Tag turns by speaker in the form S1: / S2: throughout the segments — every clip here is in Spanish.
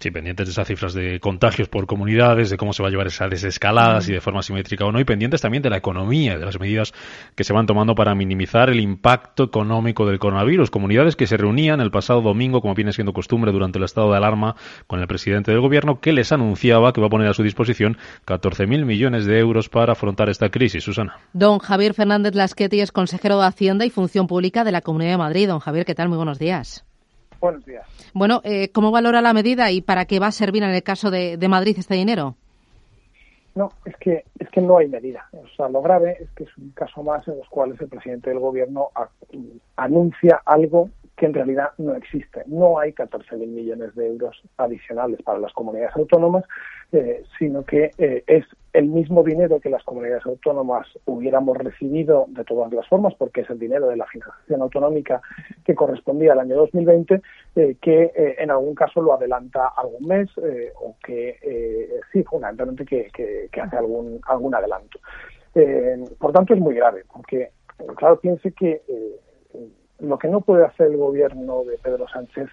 S1: Sí, pendientes de esas cifras de contagios por comunidades, de cómo se va a llevar esa desescalada, si de forma simétrica o no, y pendientes también de la economía, de las medidas que se van tomando para minimizar el impacto económico del coronavirus. Comunidades que se reunían el pasado domingo, como viene siendo costumbre, durante el estado de alarma con el presidente del gobierno, que les anunciaba que va a poner a su disposición 14.000 millones de euros para afrontar esta crisis. Susana.
S2: Don Javier Fernández Lasqueti es consejero de Hacienda y Función Pública de la Comunidad de Madrid. Don Javier, ¿qué tal? Muy buenos días.
S3: Buenos días.
S2: Bueno, eh, ¿cómo valora la medida y para qué va a servir en el caso de, Madrid este dinero?
S3: No, es que es que no hay medida. O sea, lo grave es que es un caso más en los cuales el presidente del gobierno anuncia algo que en realidad no existe. No hay 14.000 millones de euros adicionales para las comunidades autónomas, eh, sino que eh, es el mismo dinero que las comunidades autónomas hubiéramos recibido de todas las formas, porque es el dinero de la financiación autonómica que correspondía al año 2020, eh, que en algún caso lo adelanta algún mes o que sí, fundamentalmente que, que, hace algún, algún adelanto. por tanto, es muy grave, porque, claro, piense que lo que no puede hacer el gobierno de Pedro Sánchez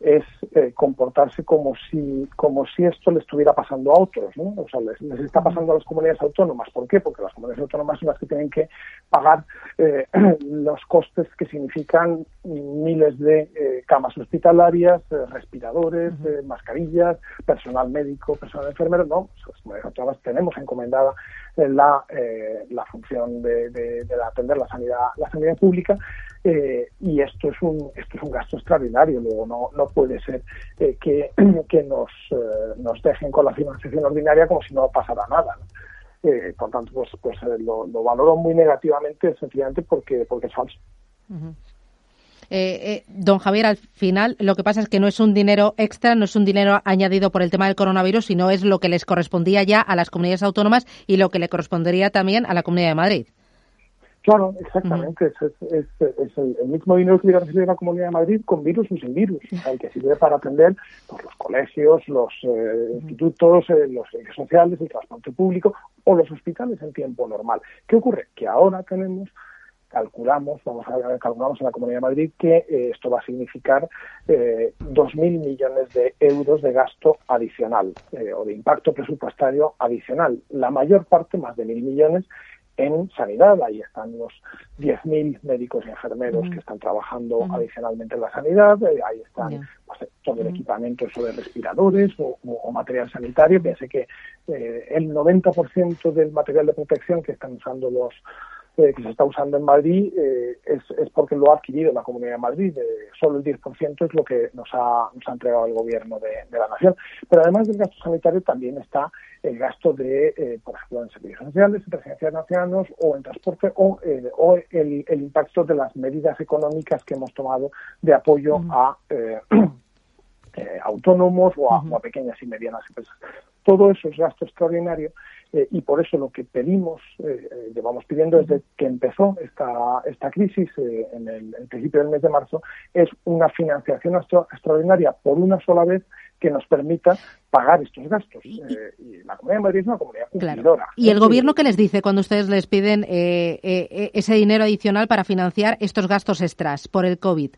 S3: es eh, comportarse como si como si esto le estuviera pasando a otros, ¿no? O sea, les, está pasando a las comunidades autónomas. ¿Por qué? Porque las comunidades autónomas son las que tienen que pagar eh, los costes que significan miles de eh, camas hospitalarias, respiradores, mascarillas, personal médico, personal enfermero. No, las comunidades autónomas tenemos encomendada la, la función de, de atender la sanidad la sanidad pública eh, y esto es un esto es un gasto extraordinario. Luego no no puede ser eh, que, que nos eh, nos dejen con la financiación ordinaria como si no pasara nada por tanto pues pues lo, valoro muy negativamente sencillamente porque porque es falso.
S2: Don Javier, al final lo que pasa es que no es un dinero extra, no es un dinero añadido por el tema del coronavirus, sino es lo que les correspondía ya a las comunidades autónomas y lo que le correspondería también a la Comunidad de Madrid.
S3: Claro, exactamente. Es, el, mismo dinero que hubiera recibido la Comunidad de Madrid con virus y sin virus, el que sirve para atender pues, los colegios, los eh, institutos, eh, los servicios sociales, el transporte público o los hospitales en tiempo normal. ¿Qué ocurre? Que ahora tenemos calculamos, vamos a calculamos en la Comunidad de Madrid que eh, esto va a significar eh, 2.000 millones de euros de gasto adicional o de impacto presupuestario adicional. La mayor parte, más de 1.000 millones, en sanidad. Ahí están los 10.000 médicos y enfermeros que están trabajando adicionalmente en la sanidad. Eh, ahí están pues, todo el equipamiento de respiradores o, material sanitario. Piense que eh, el 90% del material de protección que están usando los eh, que se está usando en Madrid eh, es, es, porque lo ha adquirido la Comunidad de Madrid. Eh, solo el 10% es lo que nos ha, nos ha entregado el Gobierno de, la Nación. Pero además del gasto sanitario también está el gasto de, por ejemplo, en servicios sociales, en residencias nacionales o en transporte o, o el, el, impacto de las medidas económicas que hemos tomado de apoyo a autónomos o a, o a pequeñas y medianas empresas. Todo eso es gasto extraordinario eh, y por eso lo que pedimos, eh, eh, llevamos pidiendo desde que empezó esta, esta crisis en el, principio del mes de marzo, es una financiación extraordinaria por una sola vez que nos permita pagar estos gastos. Y, la Comunidad de Madrid es una comunidad cumplidora.
S2: ¿Y el Gobierno qué les dice cuando ustedes les piden ese dinero adicional para financiar estos gastos extras por el COVID?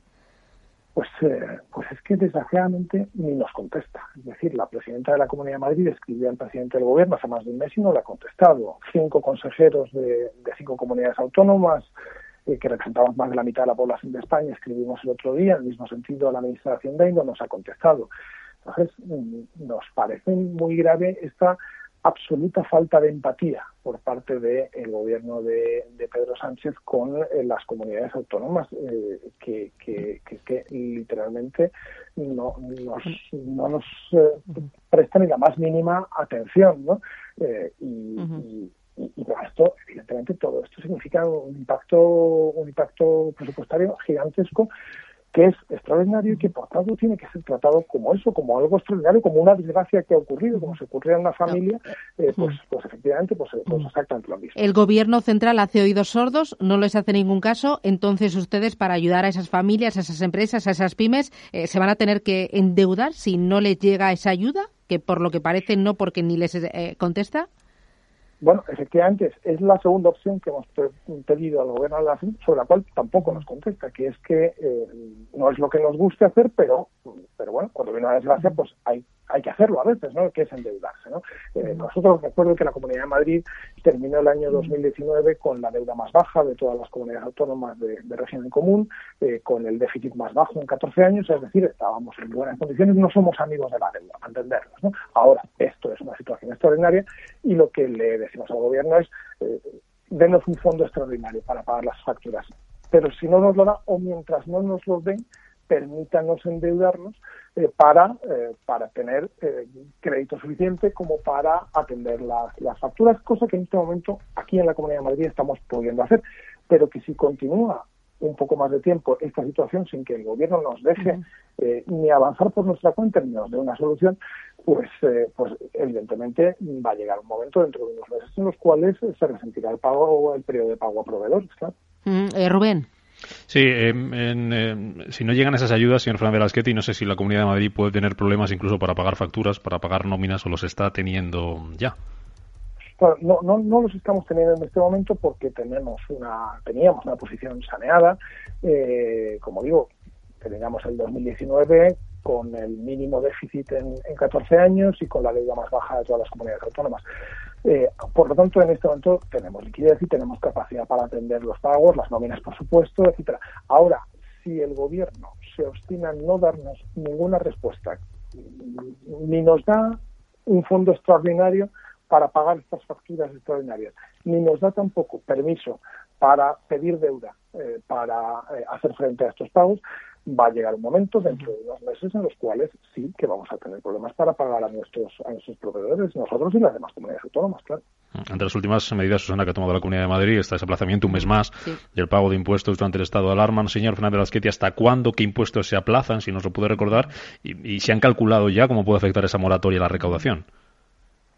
S3: Pues, eh, pues es que desgraciadamente ni nos contesta. Es decir, la presidenta de la Comunidad de Madrid escribió al presidente del gobierno hace más de un mes y no le ha contestado. Cinco consejeros de, cinco comunidades autónomas eh, que representamos más de la mitad de la población de España escribimos el otro día, en el mismo sentido la ministra de Hacienda y no nos ha contestado. Entonces, mm, nos parece muy grave esta absoluta falta de empatía por parte del gobierno de, Pedro Sánchez con eh, las comunidades autónomas eh, que, que, literalmente no nos, no nos eh, prestan ni la más mínima atención ¿no? y, y, por esto evidentemente todo esto significa un impacto un impacto presupuestario gigantesco que es extraordinario y que por tanto tiene que ser tratado como eso, como algo extraordinario, como una desgracia que ha ocurrido, como se ocurrió en una familia, eh, pues, pues efectivamente, pues, pues, exactamente lo mismo.
S2: El gobierno central hace oídos sordos, no les hace ningún caso, entonces ustedes para ayudar a esas familias, a esas empresas, a esas pymes, eh, se van a tener que endeudar si no les llega esa ayuda, que por lo que parece no porque ni les eh, contesta.
S3: Bueno, efectivamente es la segunda opción que hemos pedido al gobierno de la sobre la cual tampoco nos contesta, que es que eh, no es lo que nos guste hacer, pero, pero bueno, cuando viene una desgracia, pues hay, hay que hacerlo a veces, ¿no? Que es endeudarse, ¿no? Eh, nosotros recuerdo que la Comunidad de Madrid terminó el año 2019 con la deuda más baja de todas las comunidades autónomas de, de régimen común, eh, con el déficit más bajo en 14 años, es decir, estábamos en buenas condiciones, no somos amigos de la deuda, para entendernos, ¿no? Ahora, esto es una situación extraordinaria y lo que le decimos al gobierno es eh, denos un fondo extraordinario para pagar las facturas. Pero si no nos lo da o mientras no nos lo den, permítanos endeudarnos eh, para, eh, para tener eh, crédito suficiente como para atender las, las facturas, cosa que en este momento aquí en la Comunidad de Madrid estamos pudiendo hacer, pero que si continúa un poco más de tiempo esta situación sin que el gobierno nos deje eh, ni avanzar por nuestra cuenta ni nos dé una solución, pues, eh, pues evidentemente va a llegar un momento dentro de unos meses en los cuales se resentirá el pago o el periodo de pago a proveedores, claro.
S2: Mm, eh, Rubén.
S1: Sí, eh, en, eh, si no llegan esas ayudas, señor Fernández Lasqueti, no sé si la Comunidad de Madrid puede tener problemas incluso para pagar facturas, para pagar nóminas, o los está teniendo ya.
S3: Claro, no, no, no los estamos teniendo en este momento porque tenemos una, teníamos una posición saneada. Eh, como digo, teníamos el 2019 con el mínimo déficit en, en 14 años y con la deuda más baja de todas las comunidades autónomas. Eh, por lo tanto, en este momento tenemos liquidez y tenemos capacidad para atender los pagos, las nóminas, por supuesto, etcétera. Ahora, si el gobierno se obstina en no darnos ninguna respuesta, ni nos da un fondo extraordinario para pagar estas facturas extraordinarias, ni nos da tampoco permiso para pedir deuda eh, para eh, hacer frente a estos pagos, va a llegar un momento dentro de unos meses en los cuales sí que vamos a tener problemas para pagar a nuestros a nuestros proveedores, nosotros y las demás comunidades autónomas, claro.
S1: Entre las últimas medidas, Susana, que ha tomado la Comunidad de Madrid está ese aplazamiento un mes más sí. del pago de impuestos durante el estado de alarma. Señor Fernández Lasqueti, ¿hasta cuándo qué impuestos se aplazan, si nos lo puede recordar? Y, y se han calculado ya cómo puede afectar esa moratoria a la recaudación.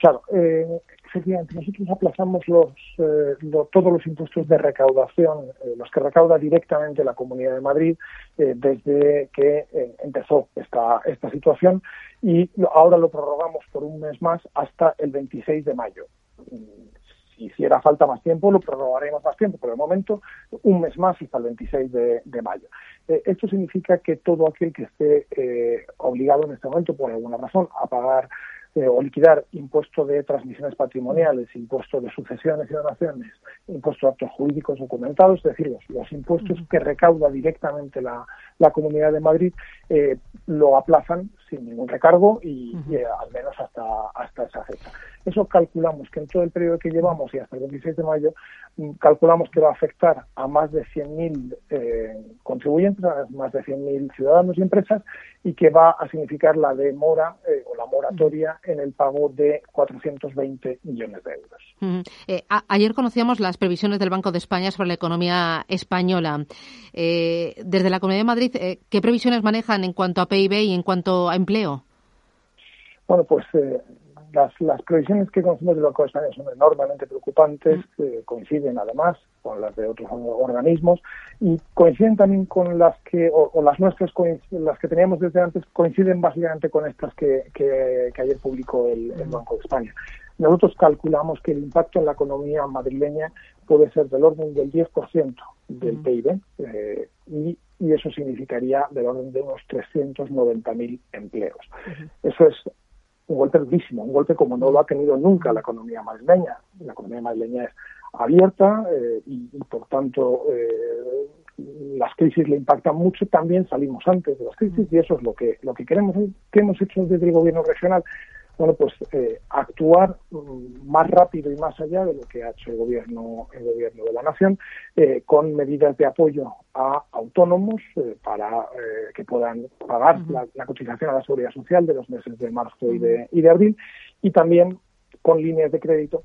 S3: Claro, eh, efectivamente, nosotros aplazamos los, eh, todos los impuestos de recaudación, eh, los que recauda directamente la Comunidad de Madrid eh, desde que empezó esta, esta situación y ahora lo prorrogamos por un mes más hasta el 26 de mayo. Si hiciera falta más tiempo, lo prorrogaremos más tiempo. Por el momento, un mes más hasta el 26 de, de mayo. Esto significa que todo aquel que esté obligado en este momento, por alguna razón, a pagar eh, o liquidar impuesto de transmisiones patrimoniales, impuesto de sucesiones y donaciones, impuesto de actos jurídicos documentados, es decir, los, los impuestos que recauda directamente la, la Comunidad de Madrid, eh, lo aplazan sin ningún recargo y, eh, al menos hasta, hasta esa fecha. Eso calculamos que en todo el periodo que llevamos y hasta el 26 de mayo, mm, calculamos que va a afectar a más de 100.000 eh, contribuyentes, a más de 100.000 ciudadanos y empresas, y que va a significar la demora eh, o la moratoria en el pago de 420 millones de euros.
S2: Uh -huh. eh, ayer conocíamos las previsiones del Banco de España sobre la economía española. Eh, desde la Comunidad de Madrid, eh, ¿qué previsiones manejan en cuanto a PIB y en cuanto a empleo?
S3: Bueno, pues eh, las, las, previsiones que conocemos del Banco de España son enormemente preocupantes, coinciden además con las de otros organismos y coinciden también con las que, o, o las nuestras, las que teníamos desde antes, coinciden básicamente con estas que, que, que ayer publicó el, el, Banco de España. Nosotros calculamos que el impacto en la economía madrileña puede ser del orden del 10% del. PIB eh, y, y, eso significaría del orden de unos 390.000 empleos. Uh -huh. Eso es un golpe durísimo, un golpe como no lo ha tenido nunca la economía madrileña. La economía madrileña es abierta eh, y, y, por tanto eh, las crisis le impactan mucho. También salimos antes de las crisis y eso es lo que lo que queremos. ¿Qué hemos hecho desde el gobierno regional? Bueno, pues eh, actuar más rápido y más allá de lo que ha hecho el gobierno, el gobierno de la nación, con medidas de apoyo a autónomos para que puedan pagar uh -huh. la, la, cotización a la seguridad social de los meses de marzo y, de, y de abril, y también con líneas de crédito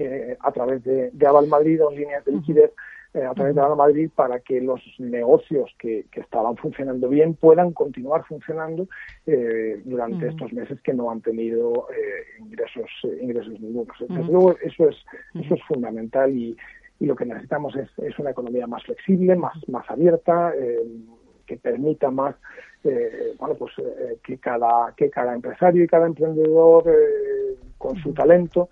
S3: eh, a través de, de Aval Madrid o líneas de liquidez. Eh, a través de la Madrid para que los negocios que, que, estaban funcionando bien puedan continuar funcionando eh, durante uh -huh. estos meses que no han tenido eh, ingresos ingresos ningunos. Desde uh -huh. luego eso es eso es fundamental y, y lo que necesitamos es, es, una economía más flexible, más más abierta que permita más eh, bueno pues eh, que cada que cada empresario y cada emprendedor eh, con su talento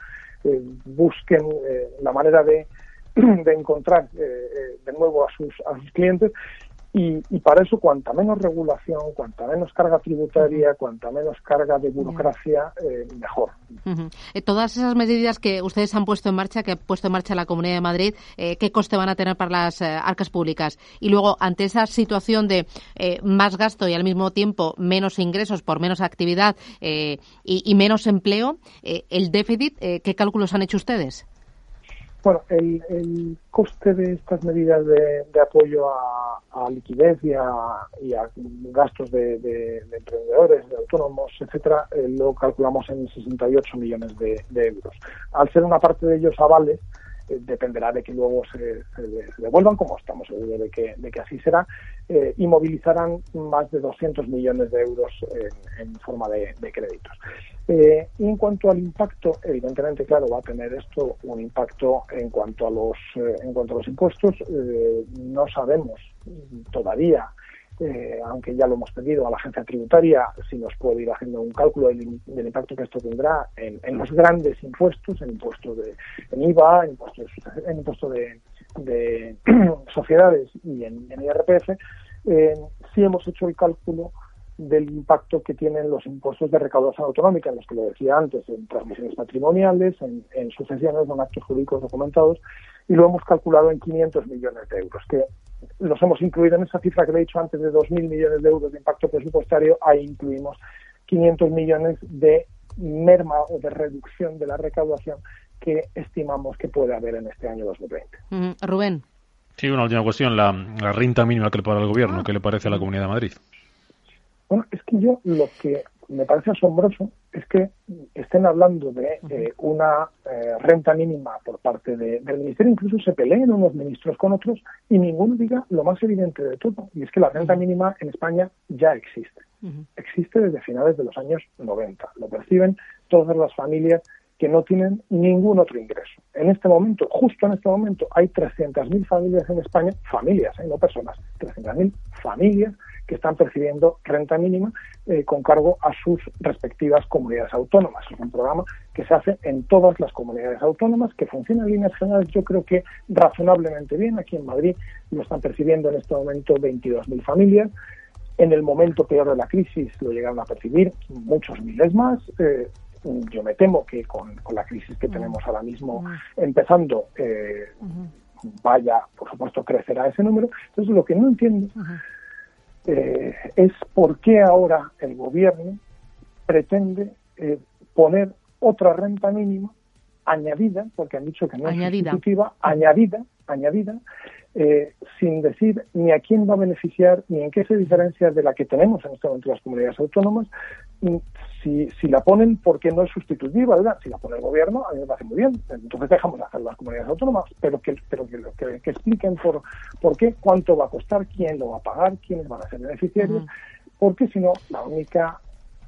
S3: eh, busquen eh, la manera de de encontrar eh, de nuevo a sus, a sus clientes Y, para eso, cuanta menos regulación, cuanta menos carga tributaria, cuanta menos carga de burocracia, eh, mejor.
S2: Eh, todas esas medidas que ustedes han puesto en marcha, que ha puesto en marcha la Comunidad de Madrid, eh, ¿qué coste van a tener para las arcas públicas? Y luego, ante esa situación de más gasto y al mismo tiempo menos ingresos por menos actividad y, y, menos empleo, el déficit, ¿qué cálculos han hecho ustedes?
S3: Bueno, el, coste de estas medidas de, apoyo a, liquidez y a, gastos de, emprendedores, de autónomos, etcétera, eh, lo calculamos en 68 millones de, euros. Al ser una parte de ellos avales, dependerá de que luego se, devuelvan, como estamos seguros de que, de que así será, eh, y movilizarán más de 200 millones de euros en, forma de, créditos. Eh, y en cuanto al impacto, evidentemente, claro, va a tener esto un impacto en cuanto a los, en cuanto a los impuestos. no sabemos todavía eh, aunque ya lo hemos pedido a la agencia tributaria, si nos puede ir haciendo un cálculo del, impacto que esto tendrá en, los grandes impuestos, en impuestos de en IVA, en impuestos, en impuesto de, sociedades y en, IRPF, eh, sí hemos hecho el cálculo del impacto que tienen los impuestos de recaudación autonómica, en los que lo decía antes, en transmisiones patrimoniales, en, en sucesiones, en actos jurídicos documentados, y lo hemos calculado en 500 millones de euros, que los hemos incluido en esa cifra que le he dicho antes de 2.000 millones de euros de impacto presupuestario, ahí incluimos 500 millones de merma o de reducción de la recaudación que estimamos que puede haber en este año 2020.
S2: Rubén.
S1: Sí, una última cuestión, la, renta mínima que le paga el gobierno, ¿qué le parece a la Comunidad de Madrid?
S3: Bueno, es que yo lo que me parece asombroso es que estén hablando de eh, una eh, renta mínima por parte del Ministerio, incluso se peleen unos ministros con otros y ninguno diga lo más evidente de todo, y es que la renta mínima en España ya existe. Existe desde finales de los años 90. Lo perciben todas las familias que no tienen ningún otro ingreso. En este momento, justo en este momento, hay 300.000 familias en España, familias, ¿eh? no personas, 300.000 familias que están percibiendo renta mínima eh, con cargo a sus respectivas comunidades autónomas. Es un programa que se hace en todas las comunidades autónomas, que funciona en líneas generales, yo creo que razonablemente bien. Aquí en Madrid lo están percibiendo en este momento 22.000 familias. En el momento peor de la crisis lo llegaron a percibir muchos miles más. Eh, yo me temo que con, la crisis que tenemos ahora mismo empezando, eh, vaya, por supuesto, crecerá ese número. Entonces, lo que no entiendo eh, es por qué ahora el gobierno pretende eh, poner otra renta mínima añadida, porque han dicho que no
S2: añadida.
S3: es sustitutiva, añadida, añadida, eh, sin decir ni a quién va a beneficiar, ni en qué se diferencia de la que tenemos en este momento las comunidades autónomas, si, si la ponen porque no es sustitutiva, ¿verdad? Si la pone el gobierno, a mí me parece muy bien. Entonces dejamos de hacer las comunidades autónomas, pero que, pero que, que, expliquen por, por qué, cuánto va a costar, quién lo va a pagar, quiénes van a ser beneficiarios, porque si no, la única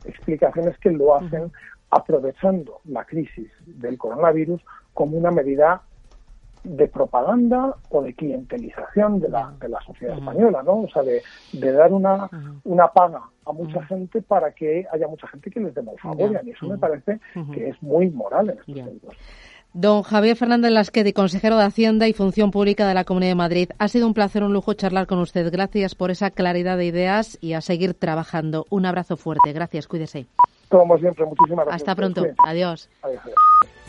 S3: explicación es que lo hacen aprovechando la crisis del coronavirus como una medida de propaganda o de clientelización de la, de la sociedad española, ¿no? O sea, de, de dar una, una paga a mucha gente para que haya mucha gente que les dé favor. Y eso me parece que es muy moral en estos tiempos.
S2: Don Javier Fernández Lasquedi, consejero de Hacienda y Función Pública de la Comunidad de Madrid. Ha sido un placer, un lujo charlar con usted. Gracias por esa claridad de ideas y a seguir trabajando. Un abrazo fuerte. Gracias, cuídese.
S3: Como siempre, muchísimas gracias.
S2: Hasta pronto. Adiós. Adiós.